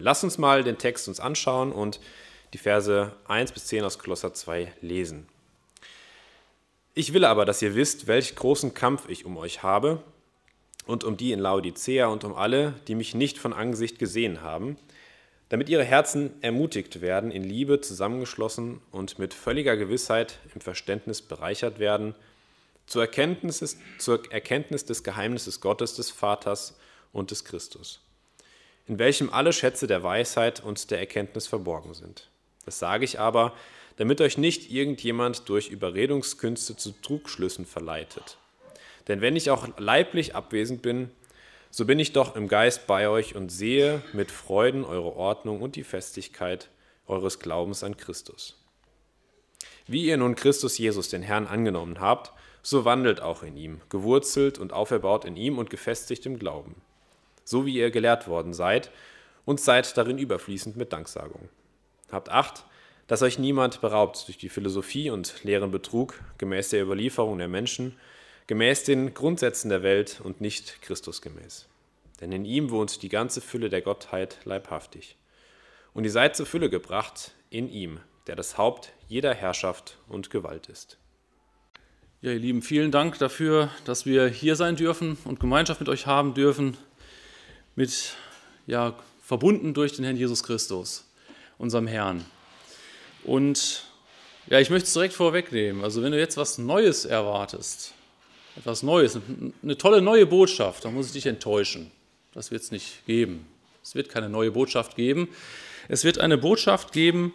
Lass uns mal den Text uns anschauen und die Verse 1 bis 10 aus Kolosser 2 lesen. Ich will aber, dass ihr wisst, welch großen Kampf ich um euch habe und um die in Laodicea und um alle, die mich nicht von Angesicht gesehen haben, damit ihre Herzen ermutigt werden, in Liebe zusammengeschlossen und mit völliger Gewissheit im Verständnis bereichert werden, zur Erkenntnis, zur Erkenntnis des Geheimnisses Gottes, des Vaters und des Christus, in welchem alle Schätze der Weisheit und der Erkenntnis verborgen sind. Das sage ich aber, damit euch nicht irgendjemand durch Überredungskünste zu Trugschlüssen verleitet. Denn wenn ich auch leiblich abwesend bin, so bin ich doch im Geist bei euch und sehe mit Freuden eure Ordnung und die Festigkeit eures Glaubens an Christus. Wie ihr nun Christus Jesus, den Herrn, angenommen habt, so wandelt auch in ihm, gewurzelt und auferbaut in ihm und gefestigt im Glauben, so wie ihr gelehrt worden seid und seid darin überfließend mit Danksagung. Habt Acht, dass euch niemand beraubt durch die Philosophie und leeren Betrug gemäß der Überlieferung der Menschen, gemäß den Grundsätzen der Welt und nicht Christusgemäß. Denn in ihm wohnt die ganze Fülle der Gottheit leibhaftig. Und ihr seid zur Fülle gebracht in ihm, der das Haupt jeder Herrschaft und Gewalt ist. Ja, ihr Lieben, vielen Dank dafür, dass wir hier sein dürfen und Gemeinschaft mit euch haben dürfen, mit, ja, verbunden durch den Herrn Jesus Christus, unserem Herrn. Und ja, ich möchte es direkt vorwegnehmen. Also, wenn du jetzt was Neues erwartest, etwas Neues, eine tolle neue Botschaft, dann muss ich dich enttäuschen. Das wird es nicht geben. Es wird keine neue Botschaft geben. Es wird eine Botschaft geben,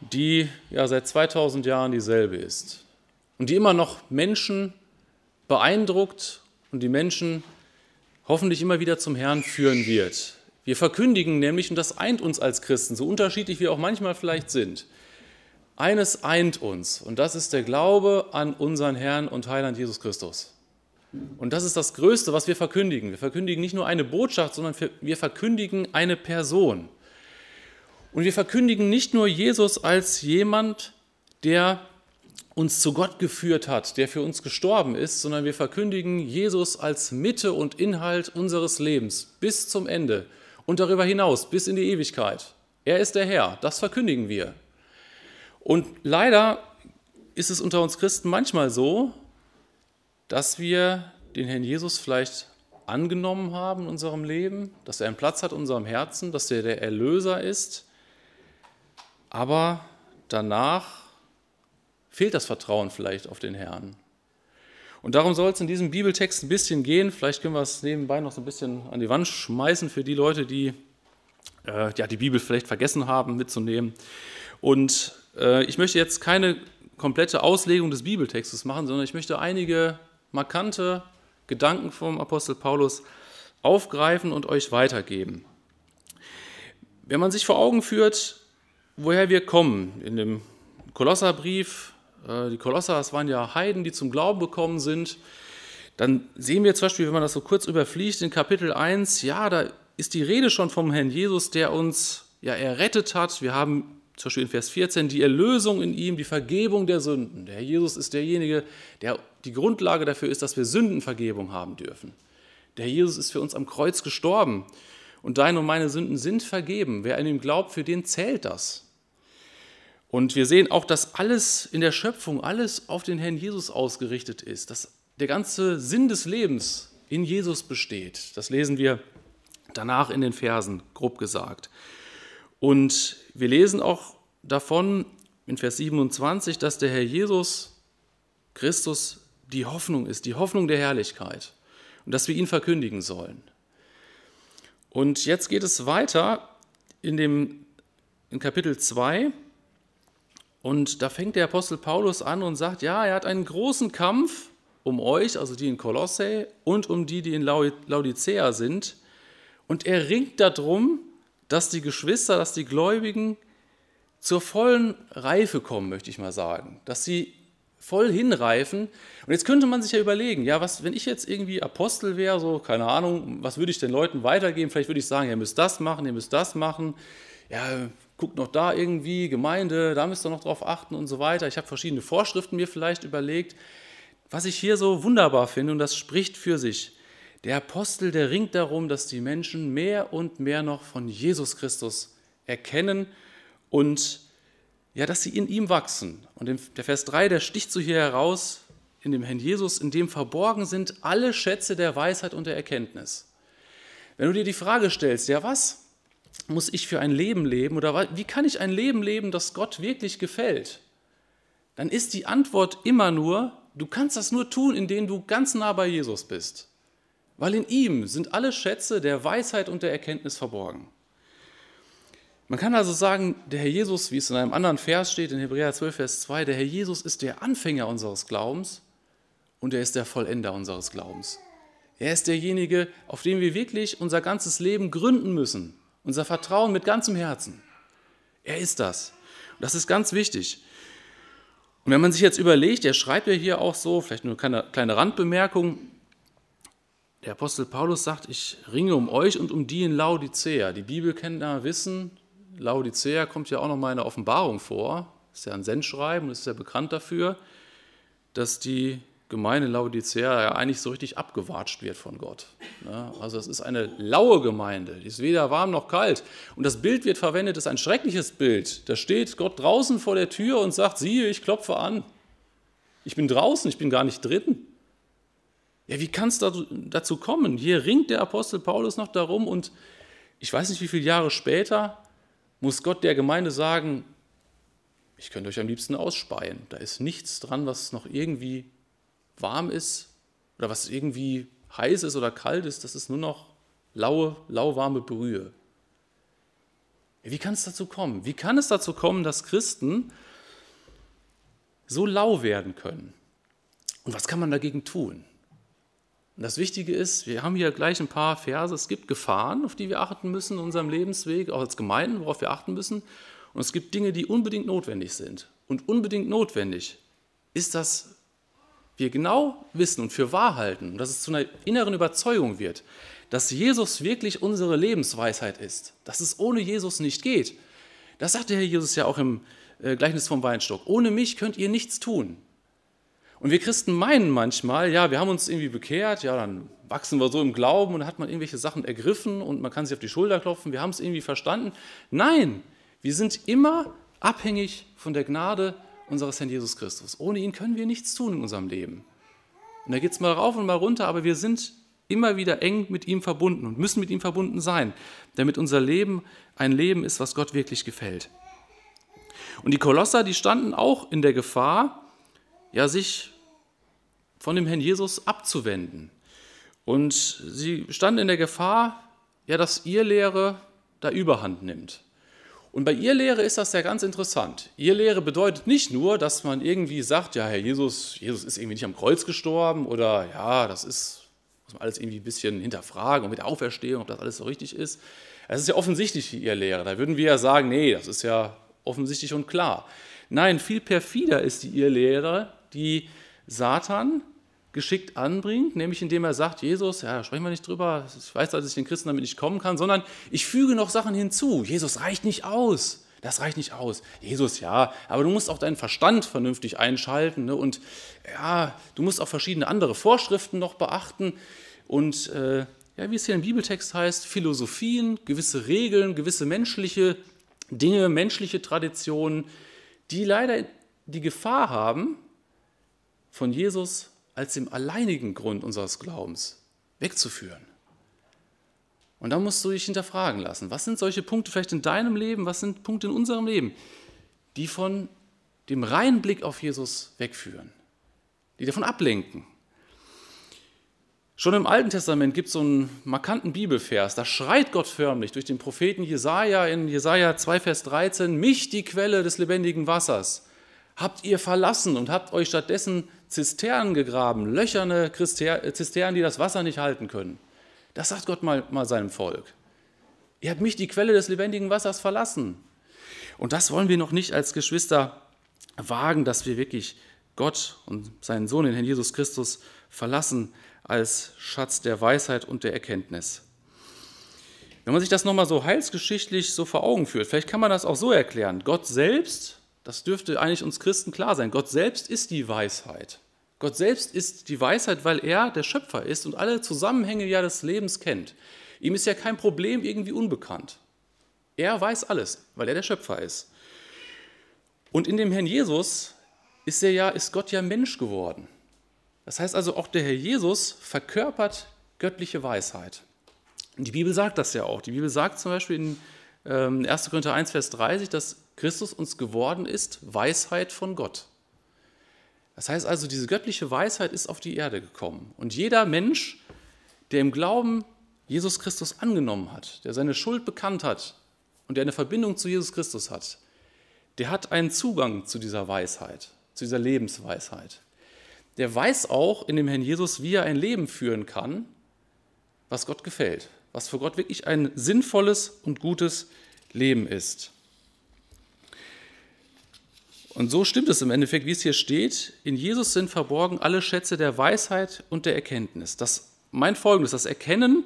die ja seit 2000 Jahren dieselbe ist und die immer noch Menschen beeindruckt und die Menschen hoffentlich immer wieder zum Herrn führen wird. Wir verkündigen nämlich, und das eint uns als Christen, so unterschiedlich wir auch manchmal vielleicht sind, eines eint uns und das ist der Glaube an unseren Herrn und Heiland Jesus Christus. Und das ist das Größte, was wir verkündigen. Wir verkündigen nicht nur eine Botschaft, sondern wir verkündigen eine Person. Und wir verkündigen nicht nur Jesus als jemand, der uns zu Gott geführt hat, der für uns gestorben ist, sondern wir verkündigen Jesus als Mitte und Inhalt unseres Lebens bis zum Ende und darüber hinaus bis in die Ewigkeit. Er ist der Herr, das verkündigen wir. Und leider ist es unter uns Christen manchmal so, dass wir den Herrn Jesus vielleicht angenommen haben in unserem Leben, dass er einen Platz hat in unserem Herzen, dass er der Erlöser ist, aber danach fehlt das Vertrauen vielleicht auf den Herrn. Und darum soll es in diesem Bibeltext ein bisschen gehen. Vielleicht können wir es nebenbei noch so ein bisschen an die Wand schmeißen für die Leute, die äh, ja, die Bibel vielleicht vergessen haben mitzunehmen. Und äh, ich möchte jetzt keine komplette Auslegung des Bibeltextes machen, sondern ich möchte einige markante Gedanken vom Apostel Paulus aufgreifen und euch weitergeben. Wenn man sich vor Augen führt, woher wir kommen, in dem Kolosserbrief, die Kolosser, das waren ja Heiden, die zum Glauben gekommen sind, dann sehen wir zum Beispiel, wenn man das so kurz überfliegt, in Kapitel 1, ja, da ist die Rede schon vom Herrn Jesus, der uns ja errettet hat. Wir haben zum Beispiel in Vers 14, die Erlösung in ihm, die Vergebung der Sünden. Der Herr Jesus ist derjenige, der die Grundlage dafür ist, dass wir Sündenvergebung haben dürfen. Der Jesus ist für uns am Kreuz gestorben und deine und meine Sünden sind vergeben. Wer an ihm glaubt, für den zählt das. Und wir sehen auch, dass alles in der Schöpfung, alles auf den Herrn Jesus ausgerichtet ist, dass der ganze Sinn des Lebens in Jesus besteht. Das lesen wir danach in den Versen, grob gesagt. Und wir lesen auch davon in Vers 27, dass der Herr Jesus Christus die Hoffnung ist, die Hoffnung der Herrlichkeit und dass wir ihn verkündigen sollen. Und jetzt geht es weiter in, dem, in Kapitel 2 und da fängt der Apostel Paulus an und sagt, ja, er hat einen großen Kampf um euch, also die in Kolosse und um die, die in Laodicea sind. Und er ringt darum, dass die Geschwister, dass die Gläubigen zur vollen Reife kommen, möchte ich mal sagen, dass sie voll hinreifen. Und jetzt könnte man sich ja überlegen, ja, was, wenn ich jetzt irgendwie Apostel wäre, so, keine Ahnung, was würde ich den Leuten weitergeben? Vielleicht würde ich sagen, ihr müsst das machen, ihr müsst das machen. Ja, guckt noch da irgendwie, Gemeinde, da müsst ihr noch drauf achten und so weiter. Ich habe verschiedene Vorschriften mir vielleicht überlegt. Was ich hier so wunderbar finde, und das spricht für sich, Der Apostel, der ringt darum, dass die Menschen mehr und mehr noch von Jesus Christus erkennen und ja, dass sie in ihm wachsen. Und der Vers 3, der sticht so hier heraus, in dem Herrn Jesus, in dem verborgen sind alle Schätze der Weisheit und der Erkenntnis. Wenn du dir die Frage stellst, ja, was muss ich für ein Leben leben oder wie kann ich ein Leben leben, das Gott wirklich gefällt? Dann ist die Antwort immer nur, du kannst das nur tun, indem du ganz nah bei Jesus bist. Weil in ihm sind alle Schätze der Weisheit und der Erkenntnis verborgen. Man kann also sagen, der Herr Jesus, wie es in einem anderen Vers steht, in Hebräer 12, Vers 2, der Herr Jesus ist der Anfänger unseres Glaubens und er ist der Vollender unseres Glaubens. Er ist derjenige, auf den wir wirklich unser ganzes Leben gründen müssen, unser Vertrauen mit ganzem Herzen. Er ist das. Und das ist ganz wichtig. Und wenn man sich jetzt überlegt, er schreibt ja hier auch so, vielleicht nur eine kleine Randbemerkung, der Apostel Paulus sagt, ich ringe um euch und um die in Laodicea. Die Bibelkenner wissen, Laodicea kommt ja auch noch mal in der Offenbarung vor. Ist ja ein Sendschreiben und ist ja bekannt dafür, dass die Gemeinde Laodicea ja eigentlich so richtig abgewatscht wird von Gott. Also es ist eine laue Gemeinde, die ist weder warm noch kalt. Und das Bild wird verwendet, ist ein schreckliches Bild. Da steht Gott draußen vor der Tür und sagt, siehe, ich klopfe an. Ich bin draußen, ich bin gar nicht drin. Ja, wie kann es dazu kommen? Hier ringt der Apostel Paulus noch darum und ich weiß nicht, wie viele Jahre später muss Gott der Gemeinde sagen, ich könnte euch am liebsten ausspeien. Da ist nichts dran, was noch irgendwie warm ist oder was irgendwie heiß ist oder kalt ist. Das ist nur noch laue, lauwarme Brühe. Wie kann es dazu kommen? Wie kann es dazu kommen, dass Christen so lau werden können? Und was kann man dagegen tun? Und das Wichtige ist, wir haben hier gleich ein paar Verse, es gibt Gefahren, auf die wir achten müssen in unserem Lebensweg, auch als Gemeinden, worauf wir achten müssen. Und es gibt Dinge, die unbedingt notwendig sind. Und unbedingt notwendig ist, dass wir genau wissen und für wahr halten, dass es zu einer inneren Überzeugung wird, dass Jesus wirklich unsere Lebensweisheit ist, dass es ohne Jesus nicht geht. Das sagt der Herr Jesus ja auch im äh, Gleichnis vom Weinstock. Ohne mich könnt ihr nichts tun. Und wir Christen meinen manchmal, ja, wir haben uns irgendwie bekehrt, ja, dann wachsen wir so im Glauben und dann hat man irgendwelche Sachen ergriffen und man kann sich auf die Schulter klopfen, wir haben es irgendwie verstanden. Nein, wir sind immer abhängig von der Gnade unseres Herrn Jesus Christus. Ohne ihn können wir nichts tun in unserem Leben. Und da geht es mal rauf und mal runter, aber wir sind immer wieder eng mit ihm verbunden und müssen mit ihm verbunden sein, damit unser Leben ein Leben ist, was Gott wirklich gefällt. Und die Kolosser, die standen auch in der Gefahr, ja, sich von dem Herrn Jesus abzuwenden. Und sie standen in der Gefahr, ja, dass ihr Lehre da Überhand nimmt. Und bei ihr Lehre ist das ja ganz interessant. Ihr Lehre bedeutet nicht nur, dass man irgendwie sagt, ja, Herr Jesus, Jesus ist irgendwie nicht am Kreuz gestorben oder ja, das ist, muss man alles irgendwie ein bisschen hinterfragen und mit der Auferstehung, ob das alles so richtig ist. Es ist ja offensichtlich wie ihr Lehre. Da würden wir ja sagen, nee, das ist ja offensichtlich und klar. Nein, viel perfider ist die Irrlehre, die Satan geschickt anbringt, nämlich indem er sagt, Jesus, ja, sprechen wir nicht drüber, ich weiß, dass ich den Christen damit nicht kommen kann, sondern ich füge noch Sachen hinzu. Jesus reicht nicht aus. Das reicht nicht aus. Jesus, ja, aber du musst auch deinen Verstand vernünftig einschalten ne? und ja, du musst auch verschiedene andere Vorschriften noch beachten und äh, ja, wie es hier im Bibeltext heißt, Philosophien, gewisse Regeln, gewisse menschliche Dinge, menschliche Traditionen, die leider die Gefahr haben, von Jesus als dem alleinigen Grund unseres Glaubens wegzuführen. Und da musst du dich hinterfragen lassen, was sind solche Punkte vielleicht in deinem Leben, was sind Punkte in unserem Leben, die von dem reinen Blick auf Jesus wegführen, die davon ablenken. Schon im Alten Testament gibt es so einen markanten Bibelvers, da schreit Gott förmlich durch den Propheten Jesaja in Jesaja 2, Vers 13: Mich, die Quelle des lebendigen Wassers, habt ihr verlassen und habt euch stattdessen Zisternen gegraben, löcherne Zisternen, die das Wasser nicht halten können. Das sagt Gott mal, mal seinem Volk. Ihr habt mich, die Quelle des lebendigen Wassers, verlassen. Und das wollen wir noch nicht als Geschwister wagen, dass wir wirklich Gott und seinen Sohn, den Herrn Jesus Christus, verlassen als Schatz der Weisheit und der Erkenntnis. Wenn man sich das nochmal so heilsgeschichtlich so vor Augen führt, vielleicht kann man das auch so erklären. Gott selbst das dürfte eigentlich uns Christen klar sein. Gott selbst ist die Weisheit. Gott selbst ist die Weisheit, weil er der Schöpfer ist und alle Zusammenhänge ja des Lebens kennt. Ihm ist ja kein Problem irgendwie unbekannt. Er weiß alles, weil er der Schöpfer ist. Und in dem Herrn Jesus ist, er ja, ist Gott ja Mensch geworden. Das heißt also, auch der Herr Jesus verkörpert göttliche Weisheit. Die Bibel sagt das ja auch. Die Bibel sagt zum Beispiel in 1. Ähm, Korinther 1, Vers 30, dass Christus uns geworden ist, Weisheit von Gott. Das heißt also, diese göttliche Weisheit ist auf die Erde gekommen. Und jeder Mensch, der im Glauben Jesus Christus angenommen hat, der seine Schuld bekannt hat und der eine Verbindung zu Jesus Christus hat, der hat einen Zugang zu dieser Weisheit, zu dieser Lebensweisheit. Der weiß auch in dem Herrn Jesus, wie er ein Leben führen kann, was Gott gefällt, was für Gott wirklich ein sinnvolles und gutes Leben ist. Und so stimmt es im Endeffekt, wie es hier steht. In Jesus sind verborgen alle Schätze der Weisheit und der Erkenntnis. Das meint folgendes: Das Erkennen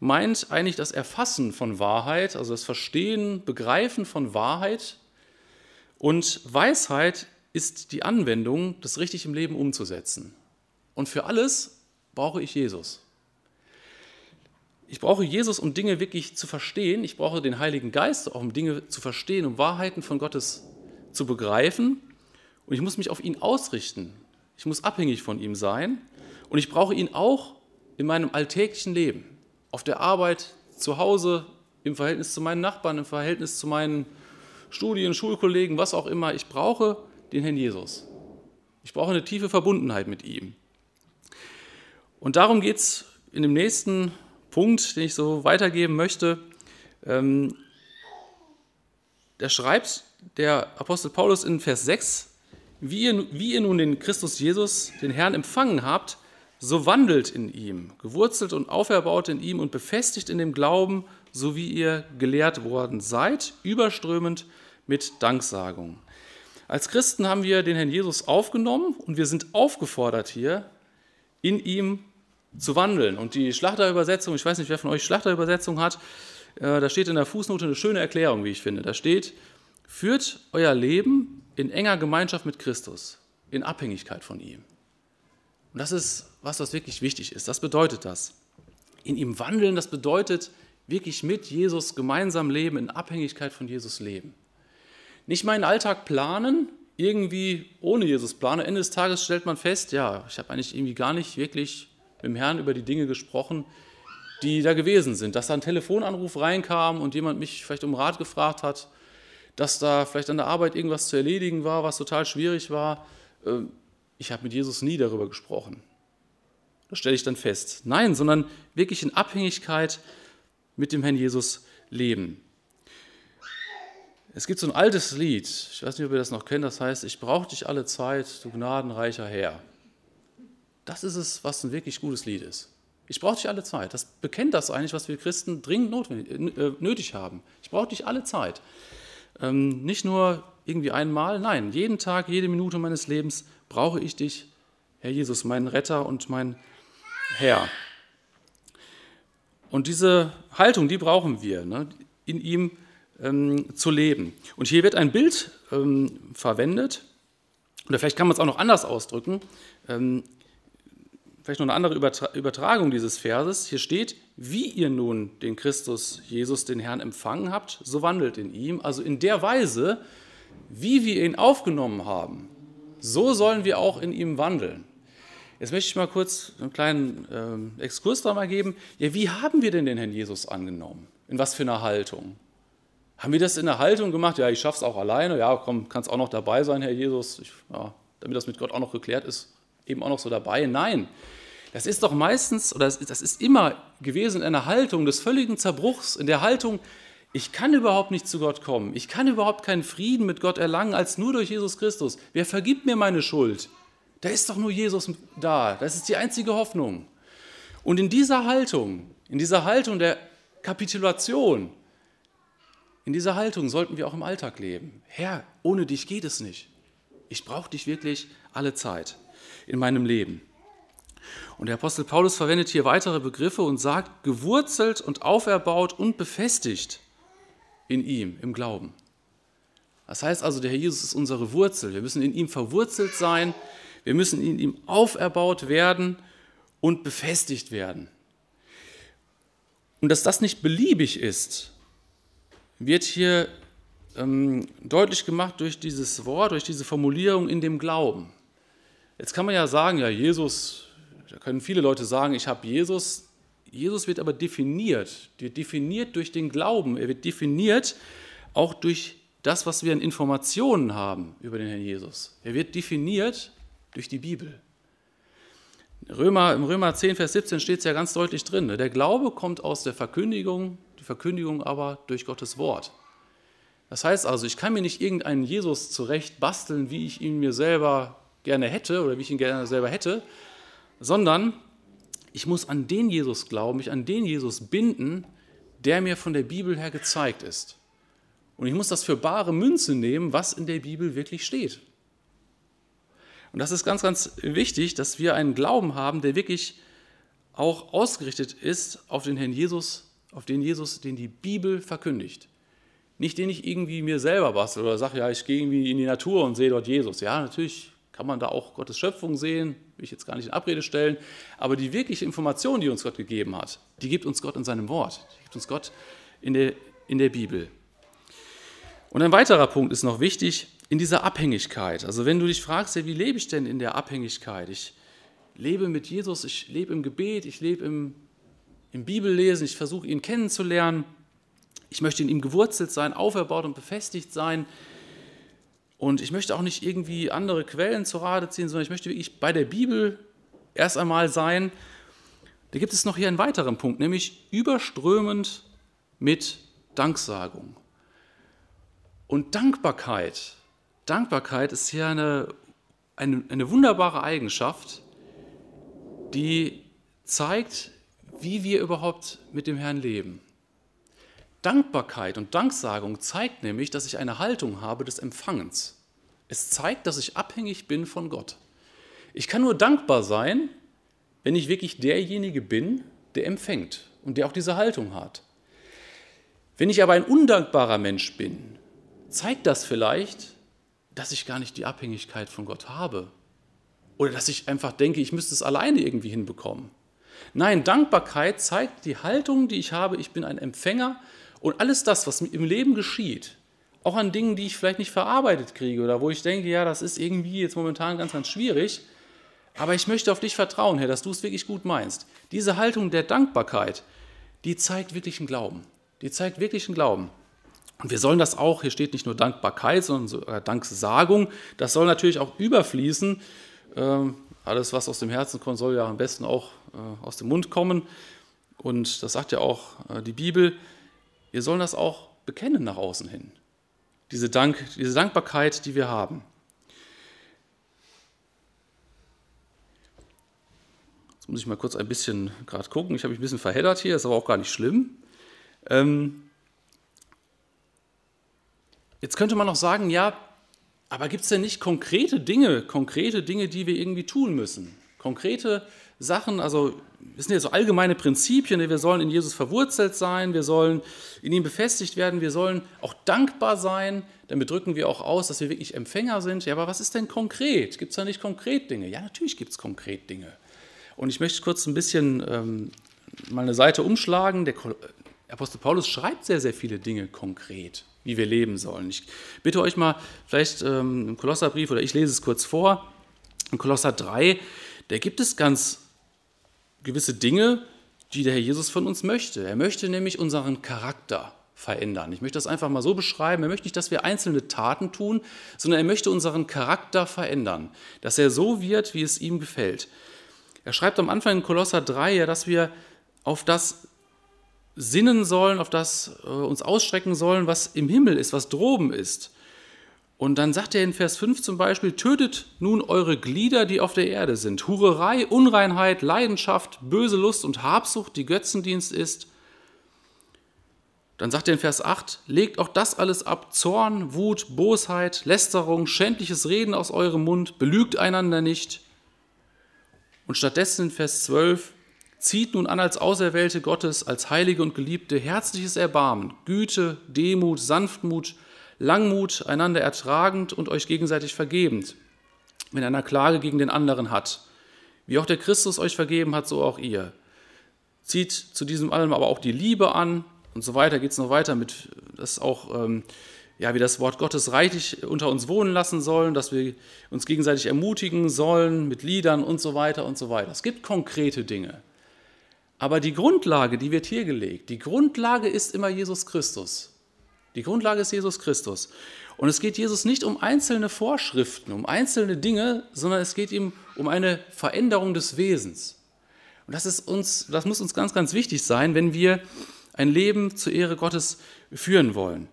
meint eigentlich das Erfassen von Wahrheit, also das Verstehen, Begreifen von Wahrheit. Und Weisheit ist die Anwendung, das richtig im Leben umzusetzen. Und für alles brauche ich Jesus. Ich brauche Jesus, um Dinge wirklich zu verstehen. Ich brauche den Heiligen Geist auch, um Dinge zu verstehen, um Wahrheiten von Gottes zu begreifen und ich muss mich auf ihn ausrichten. Ich muss abhängig von ihm sein und ich brauche ihn auch in meinem alltäglichen Leben, auf der Arbeit, zu Hause, im Verhältnis zu meinen Nachbarn, im Verhältnis zu meinen Studien, Schulkollegen, was auch immer. Ich brauche den Herrn Jesus. Ich brauche eine tiefe Verbundenheit mit ihm. Und darum geht es in dem nächsten Punkt, den ich so weitergeben möchte. Ähm, da schreibt der Apostel Paulus in Vers 6, wie ihr, wie ihr nun den Christus Jesus, den Herrn, empfangen habt, so wandelt in ihm, gewurzelt und auferbaut in ihm und befestigt in dem Glauben, so wie ihr gelehrt worden seid, überströmend mit Danksagung. Als Christen haben wir den Herrn Jesus aufgenommen und wir sind aufgefordert hier, in ihm zu wandeln. Und die Schlachterübersetzung, ich weiß nicht, wer von euch Schlachterübersetzung hat, äh, da steht in der Fußnote eine schöne Erklärung, wie ich finde. Da steht, Führt euer Leben in enger Gemeinschaft mit Christus, in Abhängigkeit von ihm. Und das ist, was das wirklich wichtig ist. Das bedeutet das. In ihm wandeln, das bedeutet wirklich mit Jesus gemeinsam leben, in Abhängigkeit von Jesus leben. Nicht meinen Alltag planen, irgendwie ohne Jesus planen. Ende des Tages stellt man fest, ja, ich habe eigentlich irgendwie gar nicht wirklich mit dem Herrn über die Dinge gesprochen, die da gewesen sind. Dass da ein Telefonanruf reinkam und jemand mich vielleicht um Rat gefragt hat dass da vielleicht an der Arbeit irgendwas zu erledigen war, was total schwierig war. Ähm, ich habe mit Jesus nie darüber gesprochen. Das stelle ich dann fest. Nein, sondern wirklich in Abhängigkeit mit dem Herrn Jesus leben. Es gibt so ein altes Lied, ich weiß nicht, ob ihr das noch kennt, das heißt, ich brauche dich alle Zeit, du gnadenreicher Herr. Das ist es, was ein wirklich gutes Lied ist. Ich brauche dich alle Zeit. Das bekennt das eigentlich, was wir Christen dringend äh, nötig haben. Ich brauche dich alle Zeit. Ähm, nicht nur irgendwie einmal, nein, jeden Tag, jede Minute meines Lebens brauche ich dich, Herr Jesus, mein Retter und mein Herr. Und diese Haltung, die brauchen wir, ne, in ihm ähm, zu leben. Und hier wird ein Bild ähm, verwendet, oder vielleicht kann man es auch noch anders ausdrücken. Ähm, vielleicht noch eine andere Übertragung dieses Verses. Hier steht, wie ihr nun den Christus Jesus, den Herrn, empfangen habt, so wandelt in ihm. Also in der Weise, wie wir ihn aufgenommen haben, so sollen wir auch in ihm wandeln. Jetzt möchte ich mal kurz einen kleinen ähm, Exkurs da mal geben. Ja, wie haben wir denn den Herrn Jesus angenommen? In was für einer Haltung? Haben wir das in der Haltung gemacht? Ja, ich schaff's auch alleine. Ja, komm, kannst auch noch dabei sein, Herr Jesus. Ich, ja, damit das mit Gott auch noch geklärt ist, eben auch noch so dabei. Nein, das ist doch meistens, oder das ist immer gewesen in einer Haltung des völligen Zerbruchs, in der Haltung, ich kann überhaupt nicht zu Gott kommen, ich kann überhaupt keinen Frieden mit Gott erlangen, als nur durch Jesus Christus. Wer vergibt mir meine Schuld? Da ist doch nur Jesus da, das ist die einzige Hoffnung. Und in dieser Haltung, in dieser Haltung der Kapitulation, in dieser Haltung sollten wir auch im Alltag leben. Herr, ohne dich geht es nicht. Ich brauche dich wirklich alle Zeit in meinem Leben. Und der Apostel Paulus verwendet hier weitere Begriffe und sagt, gewurzelt und auferbaut und befestigt in ihm, im Glauben. Das heißt also, der Herr Jesus ist unsere Wurzel. Wir müssen in ihm verwurzelt sein. Wir müssen in ihm auferbaut werden und befestigt werden. Und dass das nicht beliebig ist, wird hier ähm, deutlich gemacht durch dieses Wort, durch diese Formulierung in dem Glauben. Jetzt kann man ja sagen, ja, Jesus, da können viele Leute sagen, ich habe Jesus. Jesus wird aber definiert, wird definiert durch den Glauben. Er wird definiert auch durch das, was wir an Informationen haben über den Herrn Jesus. Er wird definiert durch die Bibel. Römer, Im Römer 10, Vers 17 steht es ja ganz deutlich drin. Ne? Der Glaube kommt aus der Verkündigung, die Verkündigung aber durch Gottes Wort. Das heißt also, ich kann mir nicht irgendeinen Jesus zurecht basteln, wie ich ihn mir selber gerne hätte oder wie ich ihn gerne selber hätte, sondern ich muss an den Jesus glauben, mich an den Jesus binden, der mir von der Bibel her gezeigt ist. Und ich muss das für bare Münze nehmen, was in der Bibel wirklich steht. Und das ist ganz, ganz wichtig, dass wir einen Glauben haben, der wirklich auch ausgerichtet ist auf den Herrn Jesus, auf den Jesus, den die Bibel verkündigt. Nicht den ich irgendwie mir selber bastel oder sage, ja, ich gehe irgendwie in die Natur und sehe dort Jesus. Ja, natürlich kann man da auch Gottes Schöpfung sehen, will ich jetzt gar nicht in Abrede stellen, aber die wirkliche Information, die uns Gott gegeben hat, die gibt uns Gott in seinem Wort, die gibt uns Gott in der, in der Bibel. Und ein weiterer Punkt ist noch wichtig, in dieser Abhängigkeit. Also wenn du dich fragst, ja, wie lebe ich denn in der Abhängigkeit? Ich lebe mit Jesus, ich lebe im Gebet, ich lebe im, im Bibellesen, ich versuche ihn kennenzulernen, ich möchte in ihm gewurzelt sein, auferbaut und befestigt sein. Und ich möchte auch nicht irgendwie andere Quellen zu Rate ziehen, sondern ich möchte wirklich bei der Bibel erst einmal sein. Da gibt es noch hier einen weiteren Punkt, nämlich überströmend mit Danksagung. Und Dankbarkeit, Dankbarkeit ist hier eine, eine, eine wunderbare Eigenschaft, die zeigt, wie wir überhaupt mit dem Herrn leben. Dankbarkeit und Danksagung zeigt nämlich, dass ich eine Haltung habe des Empfangens. Es zeigt, dass ich abhängig bin von Gott. Ich kann nur dankbar sein, wenn ich wirklich derjenige bin, der empfängt und der auch diese Haltung hat. Wenn ich aber ein undankbarer Mensch bin, zeigt das vielleicht, dass ich gar nicht die Abhängigkeit von Gott habe. Oder dass ich einfach denke, ich müsste es alleine irgendwie hinbekommen. Nein, Dankbarkeit zeigt die Haltung, die ich habe. Ich bin ein Empfänger und alles das, was im Leben geschieht, auch an Dingen, die ich vielleicht nicht verarbeitet kriege oder wo ich denke, ja, das ist irgendwie jetzt momentan ganz, ganz schwierig, aber ich möchte auf dich vertrauen, Herr, dass du es wirklich gut meinst. Diese Haltung der Dankbarkeit, die zeigt wirklich einen Glauben. Die zeigt wirklich einen Glauben. Und wir sollen das auch, hier steht nicht nur Dankbarkeit, sondern sogar Danksagung, das soll natürlich auch überfließen. Ähm, alles, was aus dem Herzen kommt, soll ja am besten auch äh, aus dem Mund kommen. Und das sagt ja auch äh, die Bibel. Wir sollen das auch bekennen nach außen hin. Diese, Dank, diese Dankbarkeit, die wir haben. Jetzt muss ich mal kurz ein bisschen gerade gucken. Ich habe mich ein bisschen verheddert hier, ist aber auch gar nicht schlimm. Ähm jetzt könnte man noch sagen, ja, aber gibt es denn nicht konkrete Dinge, konkrete Dinge, die wir irgendwie tun müssen? Konkrete Sachen, also das sind ja so allgemeine Prinzipien, wir sollen in Jesus verwurzelt sein, wir sollen in ihm befestigt werden, wir sollen auch dankbar sein, damit drücken wir auch aus, dass wir wirklich Empfänger sind. Ja, aber was ist denn konkret? Gibt es da nicht konkret Dinge? Ja, natürlich gibt es konkret Dinge. Und ich möchte kurz ein bisschen ähm, mal eine Seite umschlagen. Der Apostel Paulus schreibt sehr, sehr viele Dinge konkret, wie wir leben sollen. Ich bitte euch mal, vielleicht ähm, im Kolosserbrief oder ich lese es kurz vor, in Kolosser 3, da gibt es ganz gewisse Dinge, die der Herr Jesus von uns möchte. Er möchte nämlich unseren Charakter verändern. Ich möchte das einfach mal so beschreiben. Er möchte nicht, dass wir einzelne Taten tun, sondern er möchte unseren Charakter verändern, dass er so wird, wie es ihm gefällt. Er schreibt am Anfang in Kolosser 3 ja, dass wir auf das sinnen sollen, auf das äh, uns ausstrecken sollen, was im Himmel ist, was droben ist. Und dann sagt er in Vers 5 zum Beispiel, tötet nun eure Glieder, die auf der Erde sind. Hurerei, Unreinheit, Leidenschaft, böse Lust und Habsucht, die Götzendienst ist. Dann sagt er in Vers 8, legt auch das alles ab, Zorn, Wut, Bosheit, Lästerung, schändliches Reden aus eurem Mund, belügt einander nicht. Und stattdessen in Vers 12, zieht nun an als Auserwählte Gottes, als Heilige und Geliebte, herzliches Erbarmen, Güte, Demut, Sanftmut, Langmut, einander ertragend und euch gegenseitig vergebend. wenn er eine Klage gegen den anderen hat. Wie auch der Christus euch vergeben hat, so auch ihr. Zieht zu diesem allem aber auch die Liebe an und so weiter. Geht es noch weiter mit, dass auch, ähm, ja, wie das Wort Gottes reichlich unter uns wohnen lassen sollen, dass wir uns gegenseitig ermutigen sollen mit Liedern und so weiter und so weiter. Es gibt konkrete Dinge. Aber die Grundlage, die wird hier gelegt, die Grundlage ist immer Jesus Christus. Die Grundlage ist Jesus Christus. Und es geht Jesus nicht um einzelne Vorschriften, um einzelne Dinge, sondern es geht ihm um eine Veränderung des Wesens. Und das, ist uns, das muss uns ganz, ganz wichtig sein, wenn wir ein Leben zur Ehre Gottes führen wollen.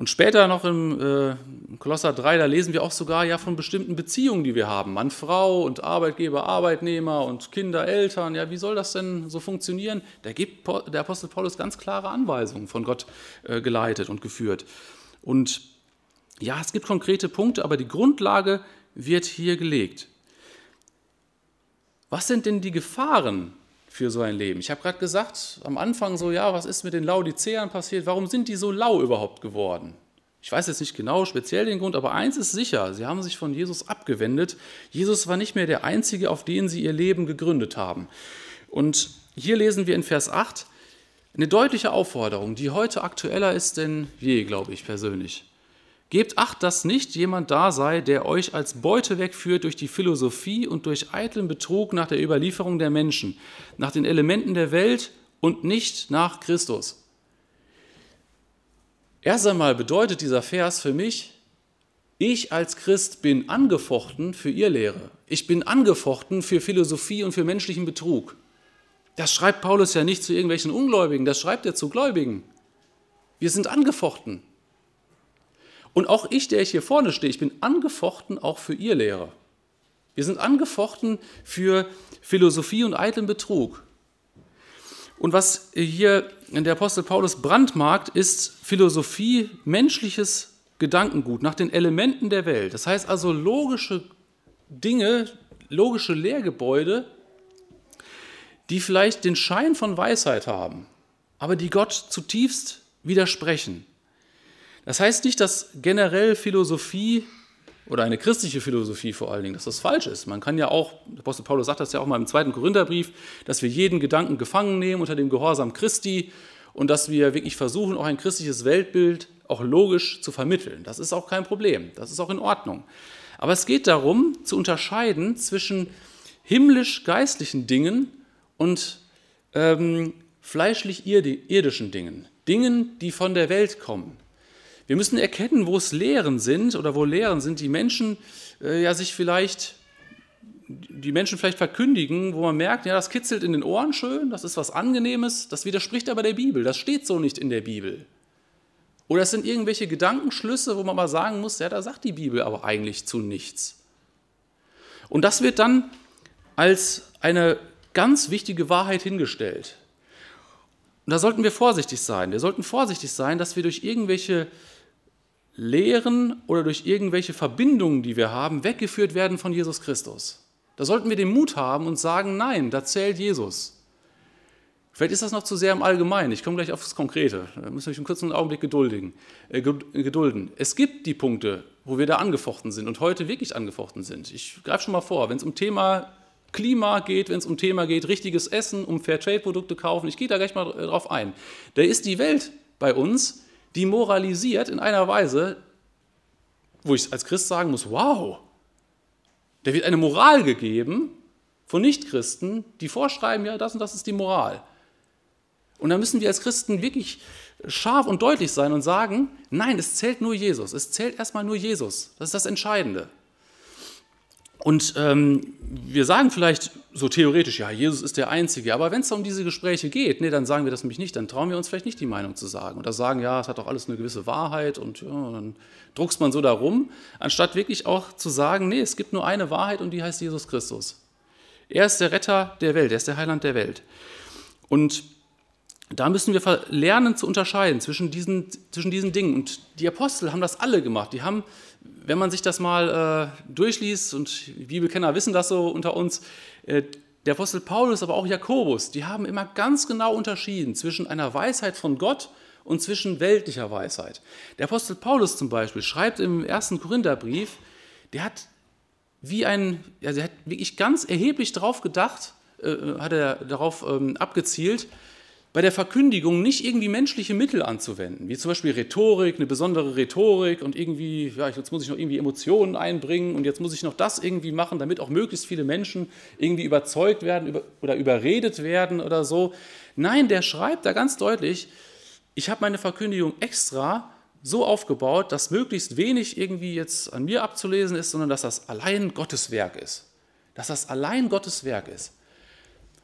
Und später noch im äh, Kolosser 3, da lesen wir auch sogar ja von bestimmten Beziehungen, die wir haben. Mann, Frau und Arbeitgeber, Arbeitnehmer und Kinder, Eltern. Ja, wie soll das denn so funktionieren? Da gibt der Apostel Paulus ganz klare Anweisungen von Gott äh, geleitet und geführt. Und ja, es gibt konkrete Punkte, aber die Grundlage wird hier gelegt. Was sind denn die Gefahren für so ein Leben? Ich habe gerade gesagt, am Anfang so, ja, was ist mit den Laodiceern passiert? Warum sind die so lau überhaupt geworden? Ich weiß jetzt nicht genau speziell den Grund, aber eins ist sicher, sie haben sich von Jesus abgewendet. Jesus war nicht mehr der Einzige, auf den sie ihr Leben gegründet haben. Und hier lesen wir in Vers 8 eine deutliche Aufforderung, die heute aktueller ist denn je, glaube ich persönlich. Gebt acht, dass nicht jemand da sei, der euch als Beute wegführt durch die Philosophie und durch eitlen Betrug nach der Überlieferung der Menschen, nach den Elementen der Welt und nicht nach Christus. Erst einmal bedeutet dieser Vers für mich, ich als Christ bin angefochten für ihr Lehre. Ich bin angefochten für Philosophie und für menschlichen Betrug. Das schreibt Paulus ja nicht zu irgendwelchen Ungläubigen, das schreibt er zu Gläubigen. Wir sind angefochten. Und auch ich, der ich hier vorne stehe, ich bin angefochten auch für ihr Lehre. Wir sind angefochten für Philosophie und eitlen Betrug. Und was hier der Apostel Paulus brandmarkt, ist Philosophie, menschliches Gedankengut nach den Elementen der Welt. Das heißt also logische Dinge, logische Lehrgebäude, die vielleicht den Schein von Weisheit haben, aber die Gott zutiefst widersprechen. Das heißt nicht, dass generell Philosophie oder eine christliche Philosophie vor allen Dingen, dass das falsch ist. Man kann ja auch, der Apostel Paulus sagt das ja auch mal im zweiten Korintherbrief, dass wir jeden Gedanken gefangen nehmen unter dem Gehorsam Christi und dass wir wirklich versuchen, auch ein christliches Weltbild auch logisch zu vermitteln. Das ist auch kein Problem, das ist auch in Ordnung. Aber es geht darum, zu unterscheiden zwischen himmlisch-geistlichen Dingen und ähm, fleischlich-irdischen Dingen, Dingen, die von der Welt kommen. Wir müssen erkennen, wo es Lehren sind oder wo Lehren sind, die Menschen äh, ja sich vielleicht die Menschen vielleicht verkündigen, wo man merkt, ja, das kitzelt in den Ohren schön, das ist was Angenehmes, das widerspricht aber der Bibel, das steht so nicht in der Bibel. Oder es sind irgendwelche Gedankenschlüsse, wo man mal sagen muss, ja, da sagt die Bibel aber eigentlich zu nichts. Und das wird dann als eine ganz wichtige Wahrheit hingestellt. Und da sollten wir vorsichtig sein. Wir sollten vorsichtig sein, dass wir durch irgendwelche Lehren oder durch irgendwelche Verbindungen, die wir haben, weggeführt werden von Jesus Christus. Da sollten wir den Mut haben und sagen, nein, da zählt Jesus. Vielleicht ist das noch zu sehr im Allgemeinen. Ich komme gleich aufs Konkrete. Da müssen wir euch einen kurzen Augenblick geduldigen, äh, gedulden. Es gibt die Punkte, wo wir da angefochten sind und heute wirklich angefochten sind. Ich greife schon mal vor, wenn es um Thema Klima geht, wenn es um Thema geht, richtiges Essen, um Fairtrade-Produkte kaufen, ich gehe da gleich mal drauf ein. Da ist die Welt bei uns die moralisiert in einer Weise, wo ich als Christ sagen muss, wow, da wird eine Moral gegeben von Nichtchristen, die vorschreiben, ja, das und das ist die Moral. Und da müssen wir als Christen wirklich scharf und deutlich sein und sagen, nein, es zählt nur Jesus, es zählt erstmal nur Jesus, das ist das Entscheidende. Und ähm, wir sagen vielleicht so theoretisch, ja, Jesus ist der Einzige, aber wenn es um diese Gespräche geht, nee, dann sagen wir das nämlich nicht, dann trauen wir uns vielleicht nicht die Meinung zu sagen. Oder sagen, ja, es hat doch alles eine gewisse Wahrheit und ja, dann druckst man so darum, anstatt wirklich auch zu sagen, nee, es gibt nur eine Wahrheit und die heißt Jesus Christus. Er ist der Retter der Welt, er ist der Heiland der Welt. Und da müssen wir lernen zu unterscheiden zwischen diesen, zwischen diesen Dingen. Und die Apostel haben das alle gemacht. Die haben wenn man sich das mal äh, durchliest, und Bibelkenner wissen das so unter uns, äh, der Apostel Paulus, aber auch Jakobus, die haben immer ganz genau unterschieden zwischen einer Weisheit von Gott und zwischen weltlicher Weisheit. Der Apostel Paulus zum Beispiel schreibt im ersten Korintherbrief, der hat wie ein, also er hat wirklich ganz erheblich darauf gedacht, äh, hat er darauf ähm, abgezielt, bei der Verkündigung nicht irgendwie menschliche Mittel anzuwenden, wie zum Beispiel Rhetorik, eine besondere Rhetorik und irgendwie, ja, jetzt muss ich noch irgendwie Emotionen einbringen und jetzt muss ich noch das irgendwie machen, damit auch möglichst viele Menschen irgendwie überzeugt werden oder überredet werden oder so. Nein, der schreibt da ganz deutlich, ich habe meine Verkündigung extra so aufgebaut, dass möglichst wenig irgendwie jetzt an mir abzulesen ist, sondern dass das allein Gottes Werk ist. Dass das allein Gottes Werk ist.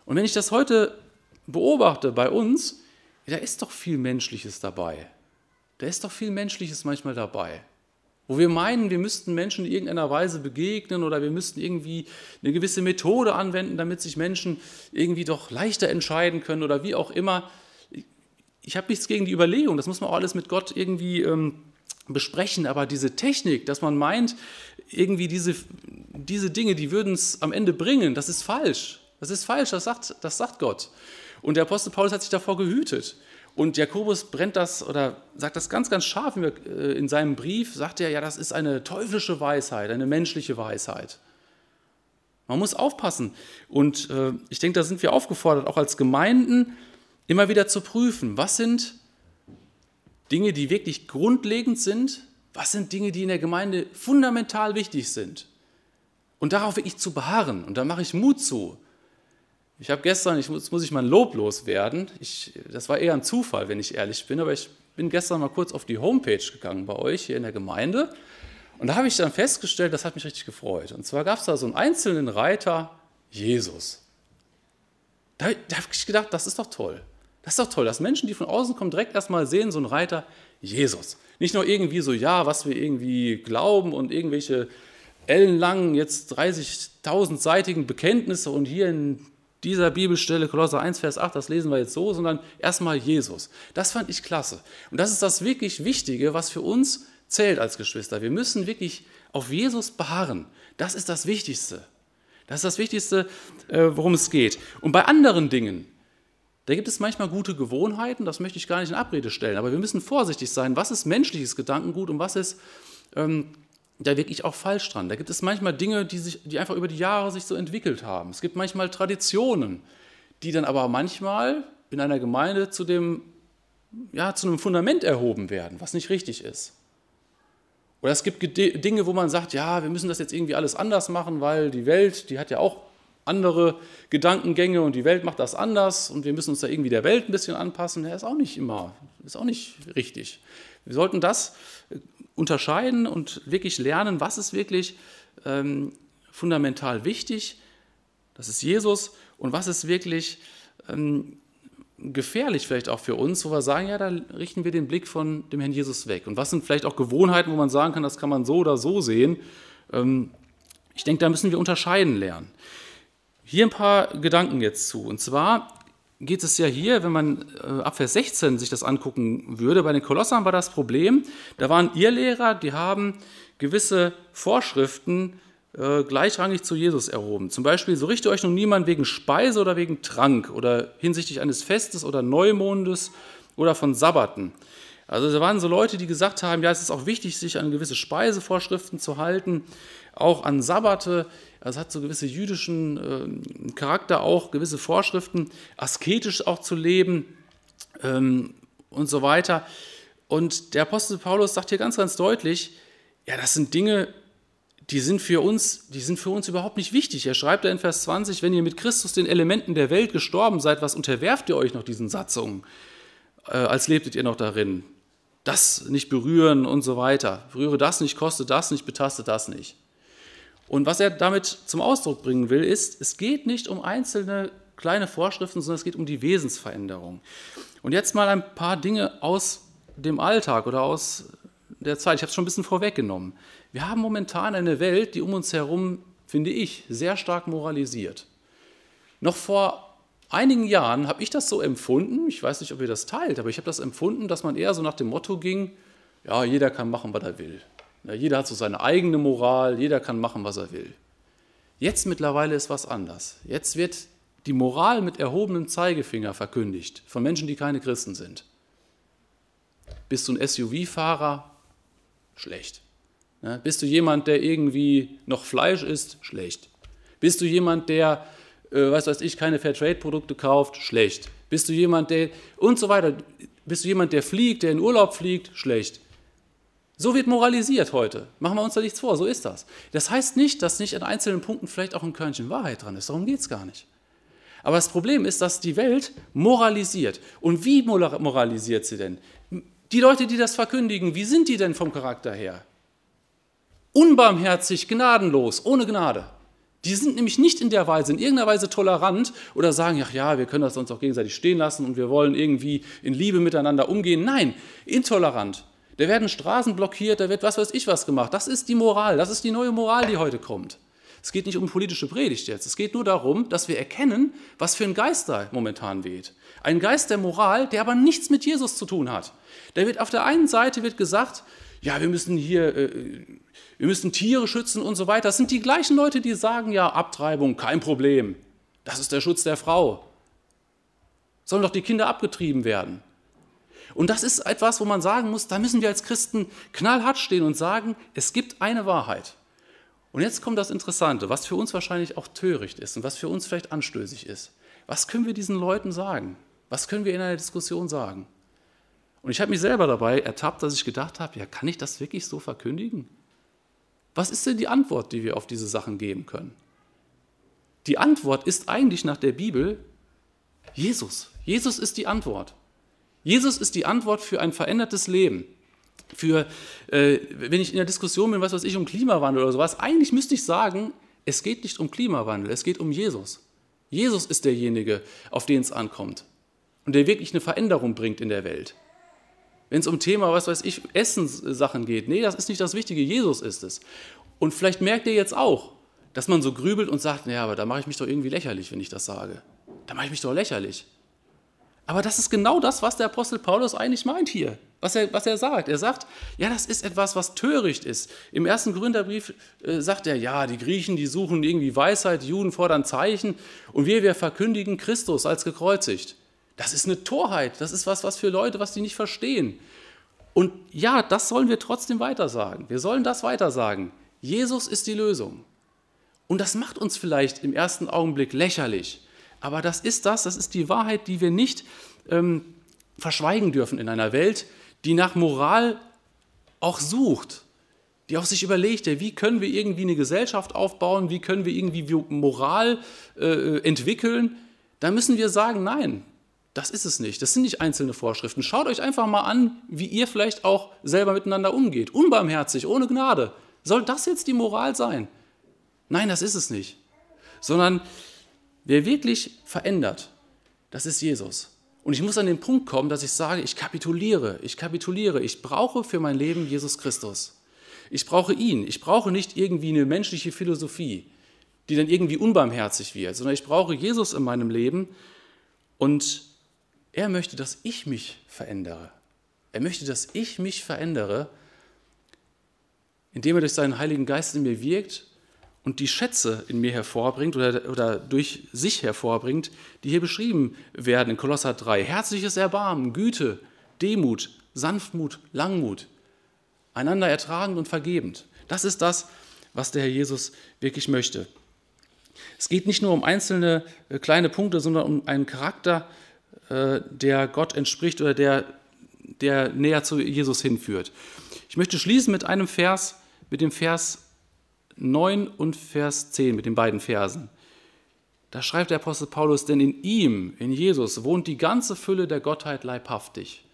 Und wenn ich das heute beobachte bei uns, da ist doch viel Menschliches dabei. Da ist doch viel Menschliches manchmal dabei. Wo wir meinen, wir müssten Menschen in irgendeiner Weise begegnen oder wir müssten irgendwie eine gewisse Methode anwenden, damit sich Menschen irgendwie doch leichter entscheiden können oder wie auch immer. Ich habe nichts gegen die Überlegung, das muss man auch alles mit Gott irgendwie ähm, besprechen, aber diese Technik, dass man meint, irgendwie diese, diese Dinge, die würden es am Ende bringen, das ist falsch. Das ist falsch, das sagt, das sagt Gott. Und der Apostel Paulus hat sich davor gehütet. Und Jakobus brennt das oder sagt das ganz, ganz scharf äh, in seinem Brief, sagt er, ja, das ist eine teuflische Weisheit, eine menschliche Weisheit. Man muss aufpassen. Und äh, ich denke, da sind wir aufgefordert, auch als Gemeinden immer wieder zu prüfen, was sind Dinge, die wirklich grundlegend sind, was sind Dinge, die in der Gemeinde fundamental wichtig sind. Und darauf wirklich zu beharren. Und da mache ich Mut zu. Ich habe gestern, ich muss, muss ich mal loblos werden. Ich, das war eher ein Zufall, wenn ich ehrlich bin, aber ich bin gestern mal kurz auf die Homepage gegangen bei euch hier in der Gemeinde und da habe ich dann festgestellt, das hat mich richtig gefreut. Und zwar gab es da so einen einzelnen Reiter, Jesus. Da, da habe ich gedacht, das ist doch toll. Das ist doch toll, dass Menschen, die von außen kommen, direkt erstmal sehen, so einen Reiter, Jesus. Nicht nur irgendwie so, ja, was wir irgendwie glauben und irgendwelche ellenlangen, jetzt 30.000-seitigen Bekenntnisse und hier in dieser Bibelstelle, Kolosser 1, Vers 8, das lesen wir jetzt so, sondern erstmal Jesus. Das fand ich klasse. Und das ist das wirklich Wichtige, was für uns zählt als Geschwister. Wir müssen wirklich auf Jesus beharren. Das ist das Wichtigste. Das ist das Wichtigste, äh, worum es geht. Und bei anderen Dingen, da gibt es manchmal gute Gewohnheiten, das möchte ich gar nicht in Abrede stellen, aber wir müssen vorsichtig sein, was ist menschliches Gedankengut und was ist ähm, da wirklich auch falsch dran. Da gibt es manchmal Dinge, die, sich, die einfach über die Jahre sich so entwickelt haben. Es gibt manchmal Traditionen, die dann aber manchmal in einer Gemeinde zu, dem, ja, zu einem Fundament erhoben werden, was nicht richtig ist. Oder es gibt Dinge, wo man sagt, ja, wir müssen das jetzt irgendwie alles anders machen, weil die Welt, die hat ja auch andere Gedankengänge und die Welt macht das anders und wir müssen uns da irgendwie der Welt ein bisschen anpassen. Das ist auch nicht immer, ist auch nicht richtig. Wir sollten das unterscheiden und wirklich lernen, was ist wirklich ähm, fundamental wichtig, das ist Jesus, und was ist wirklich ähm, gefährlich vielleicht auch für uns, wo wir sagen, ja, da richten wir den Blick von dem Herrn Jesus weg. Und was sind vielleicht auch Gewohnheiten, wo man sagen kann, das kann man so oder so sehen. Ähm, ich denke, da müssen wir unterscheiden lernen. Hier ein paar Gedanken jetzt zu. Und zwar geht es ja hier, wenn man äh, ab Vers 16 sich das angucken würde, bei den Kolossern war das Problem, da waren ihr Lehrer, die haben gewisse Vorschriften äh, gleichrangig zu Jesus erhoben. Zum Beispiel, so richte euch nun niemand wegen Speise oder wegen Trank oder hinsichtlich eines Festes oder Neumondes oder von Sabbaten. Also da waren so Leute, die gesagt haben, ja, es ist auch wichtig, sich an gewisse Speisevorschriften zu halten, auch an Sabbate. Also es hat so gewisse jüdischen äh, Charakter auch, gewisse Vorschriften, asketisch auch zu leben ähm, und so weiter. Und der Apostel Paulus sagt hier ganz, ganz deutlich, ja, das sind Dinge, die sind für uns, die sind für uns überhaupt nicht wichtig. Er schreibt da in Vers 20, wenn ihr mit Christus den Elementen der Welt gestorben seid, was unterwerft ihr euch noch diesen Satzungen, äh, als lebtet ihr noch darin? Das nicht berühren und so weiter. Berühre das nicht, koste das nicht, betaste das nicht. Und was er damit zum Ausdruck bringen will, ist, es geht nicht um einzelne kleine Vorschriften, sondern es geht um die Wesensveränderung. Und jetzt mal ein paar Dinge aus dem Alltag oder aus der Zeit. Ich habe es schon ein bisschen vorweggenommen. Wir haben momentan eine Welt, die um uns herum, finde ich, sehr stark moralisiert. Noch vor einigen Jahren habe ich das so empfunden, ich weiß nicht, ob ihr das teilt, aber ich habe das empfunden, dass man eher so nach dem Motto ging, ja, jeder kann machen, was er will. Ja, jeder hat so seine eigene Moral, jeder kann machen, was er will. Jetzt mittlerweile ist was anders. Jetzt wird die Moral mit erhobenem Zeigefinger verkündigt von Menschen, die keine Christen sind. Bist du ein SUV-Fahrer? Schlecht. Ja, bist du jemand, der irgendwie noch Fleisch isst? Schlecht. Bist du jemand, der, äh, was ich, keine Fairtrade-Produkte kauft? Schlecht. Bist du jemand, der und so weiter. Bist du jemand, der fliegt, der in Urlaub fliegt? Schlecht. So wird moralisiert heute. Machen wir uns da nichts vor, so ist das. Das heißt nicht, dass nicht in einzelnen Punkten vielleicht auch ein Körnchen Wahrheit dran ist. Darum geht es gar nicht. Aber das Problem ist, dass die Welt moralisiert. Und wie moralisiert sie denn? Die Leute, die das verkündigen, wie sind die denn vom Charakter her? Unbarmherzig, gnadenlos, ohne Gnade. Die sind nämlich nicht in der Weise, in irgendeiner Weise tolerant oder sagen, ach ja, wir können das uns auch gegenseitig stehen lassen und wir wollen irgendwie in Liebe miteinander umgehen. Nein, intolerant. Da werden Straßen blockiert, da wird was weiß ich was gemacht. Das ist die Moral, das ist die neue Moral, die heute kommt. Es geht nicht um politische Predigt jetzt. Es geht nur darum, dass wir erkennen, was für ein Geist da momentan weht. Ein Geist der Moral, der aber nichts mit Jesus zu tun hat. Da wird auf der einen Seite wird gesagt, ja, wir müssen hier, äh, wir müssen Tiere schützen und so weiter. Das sind die gleichen Leute, die sagen, ja, Abtreibung, kein Problem. Das ist der Schutz der Frau. Sollen doch die Kinder abgetrieben werden. Und das ist etwas, wo man sagen muss, da müssen wir als Christen knallhart stehen und sagen, es gibt eine Wahrheit. Und jetzt kommt das Interessante, was für uns wahrscheinlich auch töricht ist und was für uns vielleicht anstößig ist. Was können wir diesen Leuten sagen? Was können wir in einer Diskussion sagen? Und ich habe mich selber dabei ertappt, dass ich gedacht habe, ja, kann ich das wirklich so verkündigen? Was ist denn die Antwort, die wir auf diese Sachen geben können? Die Antwort ist eigentlich nach der Bibel Jesus. Jesus ist die Antwort. Jesus ist die Antwort für ein verändertes Leben. Für, äh, wenn ich in der Diskussion bin, was weiß ich, um Klimawandel oder sowas, eigentlich müsste ich sagen, es geht nicht um Klimawandel, es geht um Jesus. Jesus ist derjenige, auf den es ankommt und der wirklich eine Veränderung bringt in der Welt. Wenn es um Thema, was weiß ich, Essenssachen geht, nee, das ist nicht das Wichtige, Jesus ist es. Und vielleicht merkt ihr jetzt auch, dass man so grübelt und sagt, naja, aber da mache ich mich doch irgendwie lächerlich, wenn ich das sage. Da mache ich mich doch lächerlich. Aber das ist genau das, was der Apostel Paulus eigentlich meint hier, was er, was er sagt. Er sagt, ja, das ist etwas, was töricht ist. Im ersten Gründerbrief äh, sagt er, ja, die Griechen, die suchen irgendwie Weisheit, die Juden fordern Zeichen und wir, wir verkündigen Christus als gekreuzigt. Das ist eine Torheit, das ist was, was für Leute, was die nicht verstehen. Und ja, das sollen wir trotzdem weitersagen. Wir sollen das weitersagen. Jesus ist die Lösung. Und das macht uns vielleicht im ersten Augenblick lächerlich. Aber das ist das, das ist die Wahrheit, die wir nicht ähm, verschweigen dürfen in einer Welt, die nach Moral auch sucht, die auch sich überlegt, ja, wie können wir irgendwie eine Gesellschaft aufbauen, wie können wir irgendwie Moral äh, entwickeln. Da müssen wir sagen, nein, das ist es nicht. Das sind nicht einzelne Vorschriften. Schaut euch einfach mal an, wie ihr vielleicht auch selber miteinander umgeht. Unbarmherzig, ohne Gnade. Soll das jetzt die Moral sein? Nein, das ist es nicht. Sondern Wer wirklich verändert, das ist Jesus. Und ich muss an den Punkt kommen, dass ich sage, ich kapituliere, ich kapituliere, ich brauche für mein Leben Jesus Christus. Ich brauche ihn. Ich brauche nicht irgendwie eine menschliche Philosophie, die dann irgendwie unbarmherzig wird, sondern ich brauche Jesus in meinem Leben und er möchte, dass ich mich verändere. Er möchte, dass ich mich verändere, indem er durch seinen Heiligen Geist in mir wirkt und die Schätze in mir hervorbringt oder, oder durch sich hervorbringt, die hier beschrieben werden in Kolosser 3. Herzliches Erbarmen, Güte, Demut, Sanftmut, Langmut, einander ertragend und vergebend. Das ist das, was der Herr Jesus wirklich möchte. Es geht nicht nur um einzelne äh, kleine Punkte, sondern um einen Charakter, äh, der Gott entspricht oder der, der näher zu Jesus hinführt. Ich möchte schließen mit einem Vers, mit dem Vers 9 und Vers 10 mit den beiden Versen. Da schreibt der Apostel Paulus, denn in ihm, in Jesus, wohnt die ganze Fülle der Gottheit leibhaftig.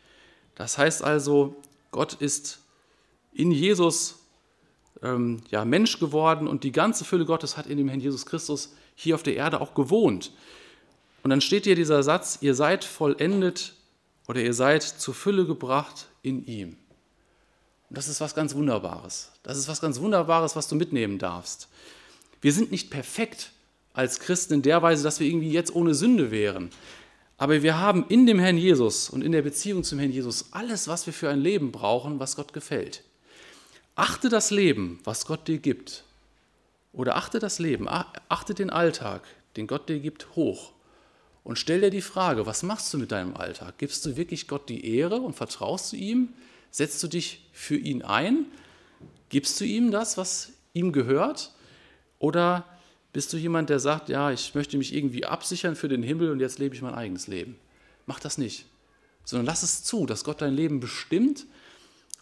Das heißt also, Gott ist in Jesus ähm, ja, Mensch geworden und die ganze Fülle Gottes hat in dem Herrn Jesus Christus hier auf der Erde auch gewohnt. Und dann steht hier dieser Satz, ihr seid vollendet oder ihr seid zur Fülle gebracht in ihm. Und das ist was ganz Wunderbares. Das ist was ganz Wunderbares, was du mitnehmen darfst. Wir sind nicht perfekt als Christen in der Weise, dass wir irgendwie jetzt ohne Sünde wären. Aber wir haben in dem Herrn Jesus und in der Beziehung zum Herrn Jesus alles, was wir für ein Leben brauchen, was Gott gefällt. Achte das Leben, was Gott dir gibt. Oder achte das Leben, achte den Alltag, den Gott dir gibt, hoch. Und stell dir die Frage, was machst du mit deinem Alltag? Gibst du wirklich Gott die Ehre und vertraust du ihm? Setzt du dich für ihn ein? Gibst du ihm das, was ihm gehört? Oder bist du jemand, der sagt, ja, ich möchte mich irgendwie absichern für den Himmel und jetzt lebe ich mein eigenes Leben? Mach das nicht, sondern lass es zu, dass Gott dein Leben bestimmt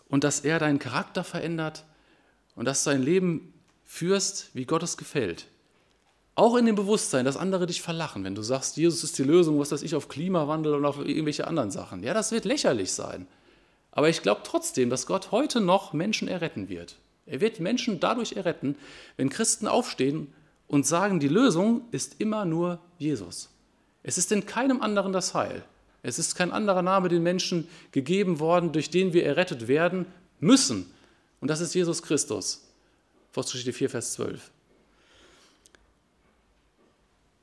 und dass er deinen Charakter verändert und dass du dein Leben führst, wie Gott es gefällt. Auch in dem Bewusstsein, dass andere dich verlachen, wenn du sagst, Jesus ist die Lösung, was weiß ich, auf Klimawandel und auf irgendwelche anderen Sachen. Ja, das wird lächerlich sein. Aber ich glaube trotzdem, dass Gott heute noch Menschen erretten wird. Er wird Menschen dadurch erretten, wenn Christen aufstehen und sagen, die Lösung ist immer nur Jesus. Es ist in keinem anderen das Heil. Es ist kein anderer Name den Menschen gegeben worden, durch den wir errettet werden müssen. Und das ist Jesus Christus. Apostelgeschichte 4, Vers 12.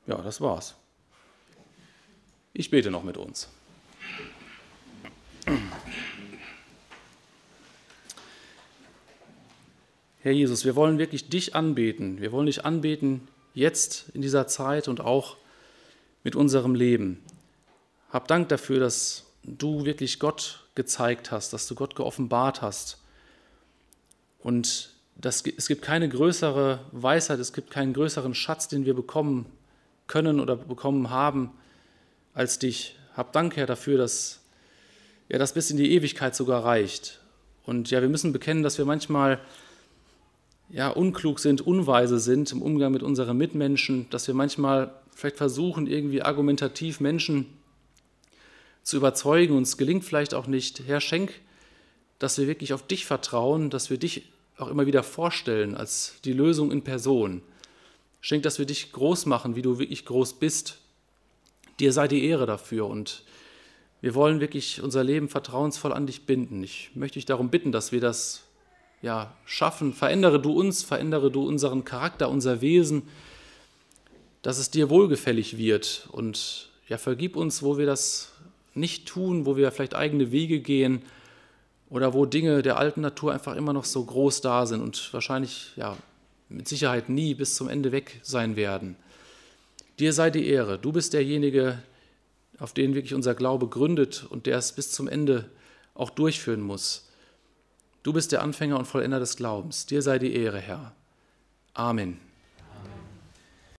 Ja, das war's. Ich bete noch mit uns. Herr Jesus, wir wollen wirklich dich anbeten. Wir wollen dich anbeten jetzt in dieser Zeit und auch mit unserem Leben. Hab Dank dafür, dass du wirklich Gott gezeigt hast, dass du Gott geoffenbart hast. Und das, es gibt keine größere Weisheit, es gibt keinen größeren Schatz, den wir bekommen können oder bekommen haben als dich. Hab Dank, Herr, dafür, dass ja, das bis in die Ewigkeit sogar reicht. Und ja, wir müssen bekennen, dass wir manchmal ja, unklug sind, unweise sind im Umgang mit unseren Mitmenschen, dass wir manchmal vielleicht versuchen, irgendwie argumentativ Menschen zu überzeugen. Uns gelingt vielleicht auch nicht. Herr, schenk, dass wir wirklich auf dich vertrauen, dass wir dich auch immer wieder vorstellen als die Lösung in Person. Schenk, dass wir dich groß machen, wie du wirklich groß bist. Dir sei die Ehre dafür und wir wollen wirklich unser Leben vertrauensvoll an dich binden. Ich möchte dich darum bitten, dass wir das ja, schaffen. Verändere du uns, verändere du unseren Charakter, unser Wesen, dass es dir wohlgefällig wird. Und ja, vergib uns, wo wir das nicht tun, wo wir vielleicht eigene Wege gehen oder wo Dinge der alten Natur einfach immer noch so groß da sind und wahrscheinlich ja, mit Sicherheit nie bis zum Ende weg sein werden. Dir sei die Ehre. Du bist derjenige, auf den wirklich unser Glaube gründet und der es bis zum Ende auch durchführen muss. Du bist der Anfänger und Vollender des Glaubens. Dir sei die Ehre, Herr. Amen.